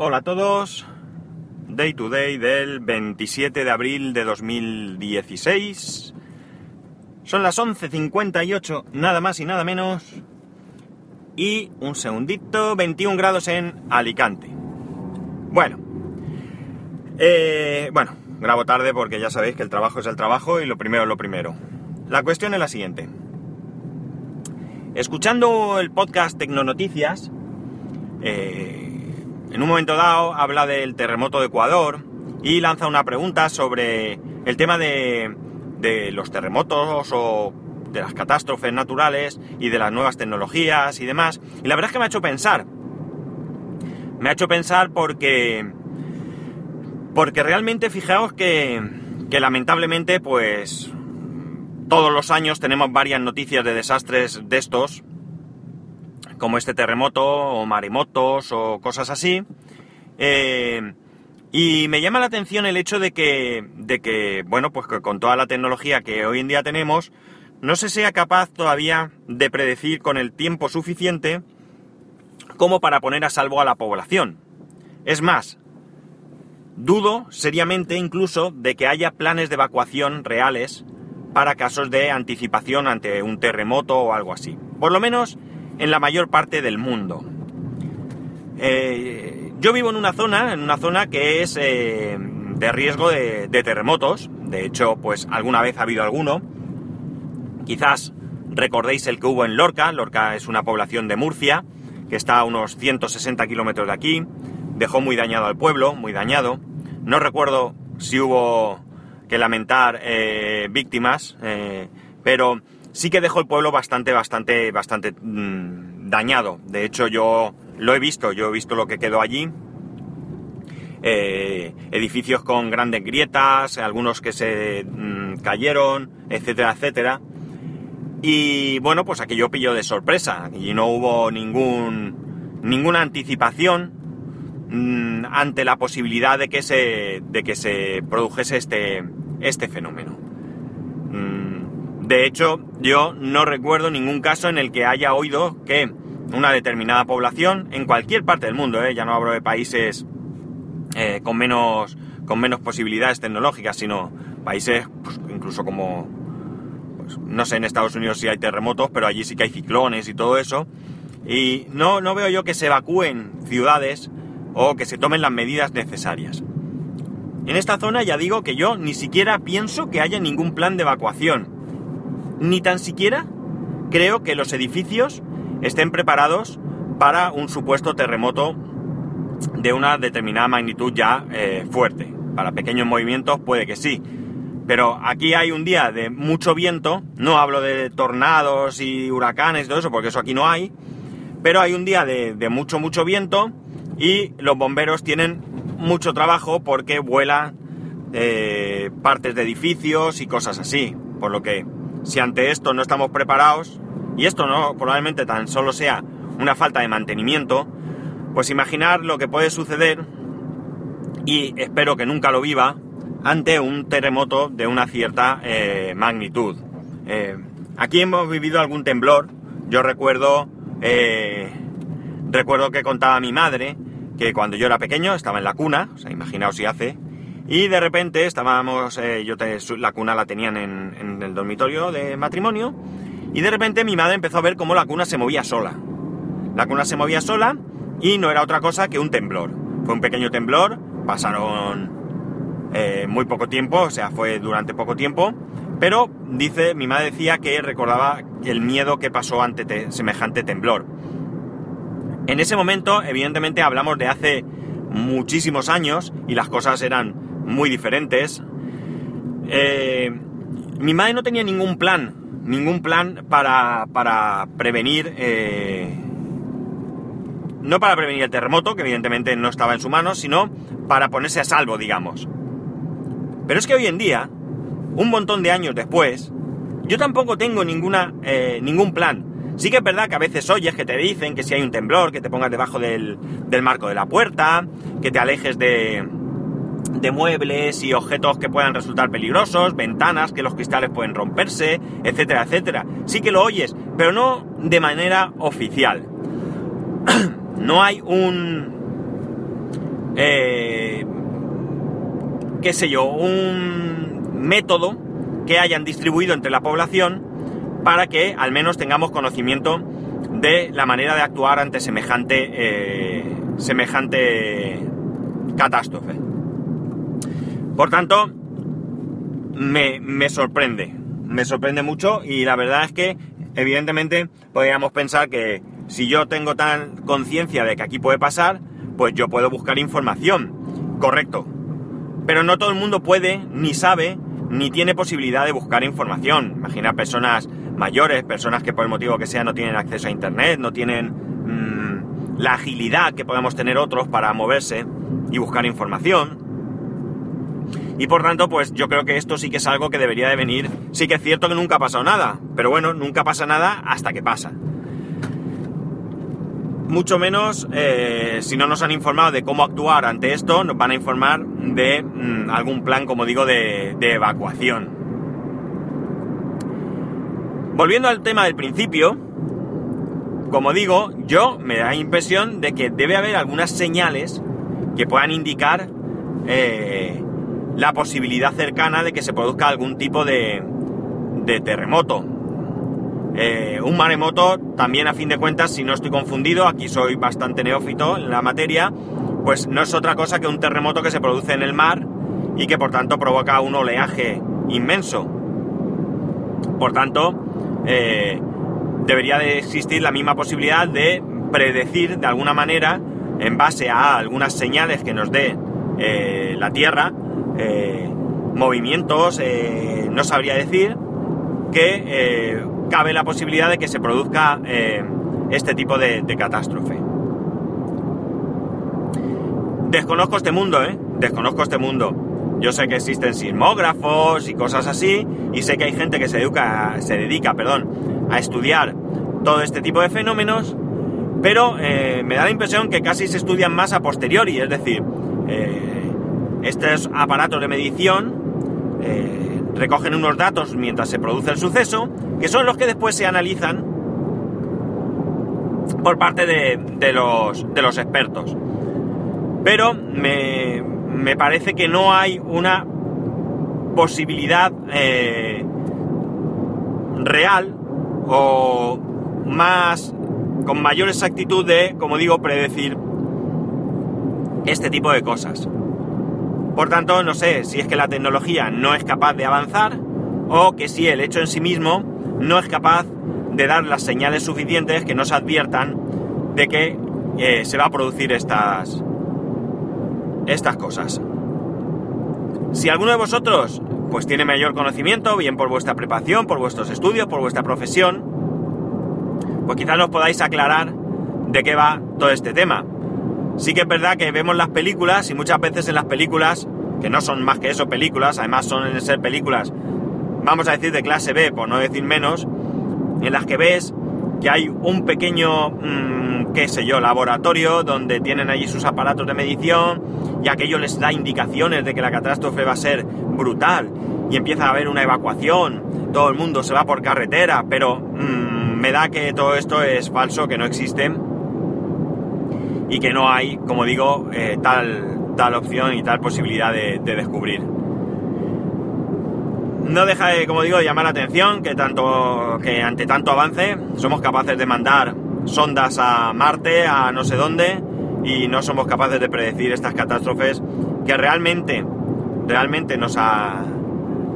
Hola a todos. Day to day del 27 de abril de 2016. Son las 11.58, nada más y nada menos. Y un segundito, 21 grados en Alicante. Bueno. Eh, bueno, grabo tarde porque ya sabéis que el trabajo es el trabajo y lo primero es lo primero. La cuestión es la siguiente. Escuchando el podcast Tecnonoticias, eh, en un momento dado habla del terremoto de Ecuador y lanza una pregunta sobre el tema de, los terremotos o de las catástrofes naturales y de las nuevas tecnologías y demás. Y la verdad es que me ha hecho pensar. Me ha hecho pensar porque. Porque realmente fijaos que, que lamentablemente, pues. Todos los años tenemos varias noticias de desastres de estos, como este terremoto o maremotos o cosas así. Eh, y me llama la atención el hecho de que, de que, bueno, pues que con toda la tecnología que hoy en día tenemos, no se sea capaz todavía de predecir con el tiempo suficiente como para poner a salvo a la población. Es más, dudo seriamente incluso de que haya planes de evacuación reales para casos de anticipación ante un terremoto o algo así. Por lo menos en la mayor parte del mundo. Eh, yo vivo en una zona, en una zona que es eh, de riesgo de, terremotos. De hecho, pues alguna vez ha habido alguno. Quizás recordéis el que hubo en Lorca. Lorca es una población de Murcia que está a unos 160 kilómetros de aquí. Dejó muy dañado al pueblo, muy dañado. No recuerdo si hubo que lamentar eh, víctimas, pero sí que dejó el pueblo bastante, bastante, bastante mm, dañado. De hecho, yo lo he visto, yo he visto lo que quedó allí. Eh, edificios con grandes grietas, algunos que se mm, cayeron, etcétera, etcétera. Y bueno, pues aquello pilló de sorpresa y no hubo ningún, ninguna anticipación mm, ante la posibilidad de que se, de que se produjese este, este fenómeno. De hecho, yo no recuerdo ningún caso en el que haya oído que una determinada población, en cualquier parte del mundo, ¿eh? ya no hablo de países eh, con, menos, con menos posibilidades tecnológicas, sino países pues, incluso como, pues, no sé, en Estados Unidos sí hay terremotos, pero allí sí que hay ciclones y todo eso. Y no, no veo yo que se evacúen ciudades o que se tomen las medidas necesarias. En esta zona ya digo que yo ni siquiera pienso que haya ningún plan de evacuación ni tan siquiera creo que los edificios estén preparados para un supuesto terremoto de una determinada magnitud ya eh, fuerte. Para pequeños movimientos puede que sí. Pero aquí hay un día de mucho viento, no hablo de tornados y huracanes y todo eso, porque eso aquí no hay, pero hay un día de, mucho, mucho viento y los bomberos tienen mucho trabajo porque vuelan eh, partes de edificios y cosas así. Por lo que si ante esto no estamos preparados, y esto no probablemente tan solo sea una falta de mantenimiento, pues imaginar lo que puede suceder, y espero que nunca lo viva, ante un terremoto de una cierta eh, magnitud. Eh, aquí hemos vivido algún temblor, yo recuerdo, eh, recuerdo que contaba mi madre que cuando yo era pequeño estaba en la cuna, o sea, imaginaos si hace y de repente estábamos, eh, yo la cuna la tenían en, el dormitorio de matrimonio, y de repente mi madre empezó a ver cómo la cuna se movía sola. La cuna se movía sola y no era otra cosa que un temblor. Fue un pequeño temblor, pasaron eh, muy poco tiempo, o sea, fue durante poco tiempo, pero dice, mi madre decía que recordaba el miedo que pasó ante semejante temblor. En ese momento, evidentemente, hablamos de hace muchísimos años y las cosas eran muy diferentes. Eh, mi madre no tenía ningún plan, ningún plan para, para prevenir, eh, no para prevenir el terremoto, que evidentemente no estaba en su mano, sino para ponerse a salvo, digamos. Pero es que hoy en día, un montón de años después, yo tampoco tengo ninguna, eh, ningún plan. Sí que es verdad que a veces oyes que te dicen que si hay un temblor, que te pongas debajo del, del marco de la puerta, que te alejes de, de muebles y objetos que puedan resultar peligrosos, ventanas que los cristales pueden romperse, etcétera, etcétera. Sí que lo oyes, pero no de manera oficial. no hay un eh, qué sé yo, un método que hayan distribuido entre la población para que al menos tengamos conocimiento de la manera de actuar ante semejante, eh, semejante catástrofe. Por tanto, me, me sorprende, me sorprende mucho y la verdad es que evidentemente podríamos pensar que si yo tengo tan conciencia de que aquí puede pasar, pues yo puedo buscar información. Correcto. Pero no todo el mundo puede, ni sabe, ni tiene posibilidad de buscar información. Imagina personas mayores, personas que por el motivo que sea no tienen acceso a Internet, no tienen mm, la agilidad que podemos tener otros para moverse y buscar información. Y por tanto, pues yo creo que esto sí que es algo que debería de venir. Sí que es cierto que nunca ha pasado nada, pero bueno, nunca pasa nada hasta que pasa. Mucho menos eh, si no nos han informado de cómo actuar ante esto, nos van a informar de mm, algún plan, como digo, de, evacuación. Volviendo al tema del principio, como digo, yo me da la impresión de que debe haber algunas señales que puedan indicar eh, la posibilidad cercana de que se produzca algún tipo de, terremoto. Eh, un maremoto, también a fin de cuentas, si no estoy confundido, aquí soy bastante neófito en la materia, pues no es otra cosa que un terremoto que se produce en el mar y que por tanto provoca un oleaje inmenso. Por tanto, eh, debería de existir la misma posibilidad de predecir de alguna manera, en base a algunas señales que nos dé eh, la Tierra, movimientos, no sabría decir, que cabe la posibilidad de que se produzca eh, este tipo de, catástrofe. Desconozco este mundo, ¿eh? Desconozco este mundo. Yo sé que existen sismógrafos y cosas así, y sé que hay gente que se, educa, se dedica perdón, a estudiar todo este tipo de fenómenos, pero eh, me da la impresión que casi se estudian más a posteriori, es decir, eh, estos aparatos de medición recogen unos datos mientras se produce el suceso, que son los que después se analizan por parte de, los, expertos. Pero me, me, parece que no hay una posibilidad eh, real o más con mayor exactitud de, como digo, predecir este tipo de cosas. Por tanto, no sé si es que la tecnología no es capaz de avanzar o que si el hecho en sí mismo no es capaz de dar las señales suficientes que nos adviertan de que eh, se va a producir estas, estas cosas. Si alguno de vosotros pues tiene mayor conocimiento, bien por vuestra preparación, por vuestros estudios, por vuestra profesión, pues quizás nos podáis aclarar de qué va todo este tema. Sí que es verdad que vemos las películas y muchas veces en las películas, que no son más que eso películas, además son ser películas, vamos a decir de clase B, por no decir menos, en las que ves que hay un pequeño, mm, qué sé yo, laboratorio donde tienen allí sus aparatos de medición y aquello les da indicaciones de que la catástrofe va a ser brutal y empieza a haber una evacuación, todo el mundo se va por carretera, pero mm, me da que todo esto es falso, que no existe y que no hay, como digo, eh, tal, tal opción y tal posibilidad de, descubrir. No deja de, como digo, llamar la atención que, tanto, que ante tanto avance somos capaces de mandar sondas a Marte, a no sé dónde, y no somos capaces de predecir estas catástrofes que realmente, realmente nos,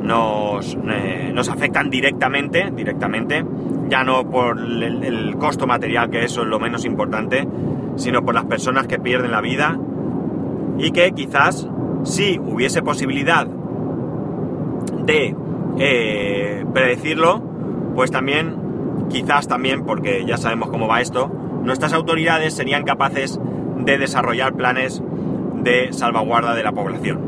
nos, eh, nos afectan directamente, directamente, ya no por el costo material, que eso es lo menos importante, sino por las personas que pierden la vida y que quizás si hubiese posibilidad de eh, predecirlo, pues también, quizás también, porque ya sabemos cómo va esto, nuestras autoridades serían capaces de desarrollar planes de salvaguarda de la población.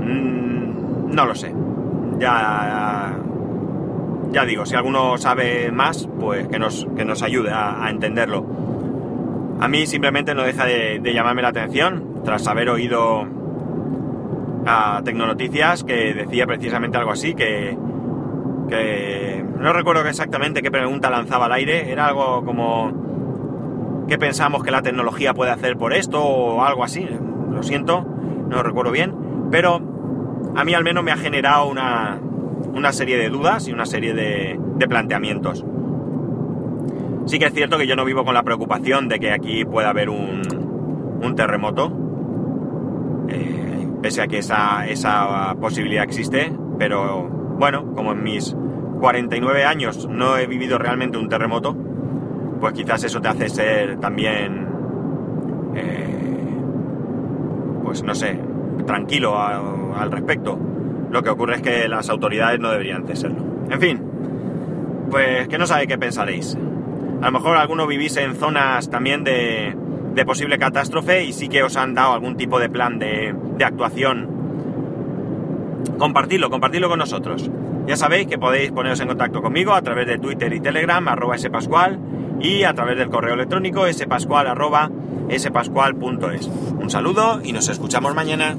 Mm, no lo sé. Ya, ya digo, si alguno sabe más, pues que nos, que nos ayude a entenderlo. A mí simplemente no deja de, llamarme la atención tras haber oído a Tecnonoticias que decía precisamente algo así, que, no recuerdo exactamente qué pregunta lanzaba al aire, era algo como qué pensamos que la tecnología puede hacer por esto o algo así. Lo siento, no recuerdo bien, pero a mí al menos me ha generado una, una serie de dudas y una serie de planteamientos. Sí que es cierto que yo no vivo con la preocupación de que aquí pueda haber un, terremoto, eh, pese a que esa, posibilidad existe, pero bueno, como en mis 49 años no he vivido realmente un terremoto, pues quizás eso te hace ser también, eh, pues no sé, tranquilo al respecto. Lo que ocurre es que las autoridades no deberían de serlo. En fin, pues que no sabe qué pensaréis. A lo mejor algunos vivís en zonas también de, de posible catástrofe y sí que os han dado algún tipo de plan de, de actuación. Compartidlo, compartidlo con nosotros. Ya sabéis que podéis poneros en contacto conmigo a través de Twitter y Telegram, arroba spascual, y a través del correo electrónico spascual.es. Un saludo y nos escuchamos mañana.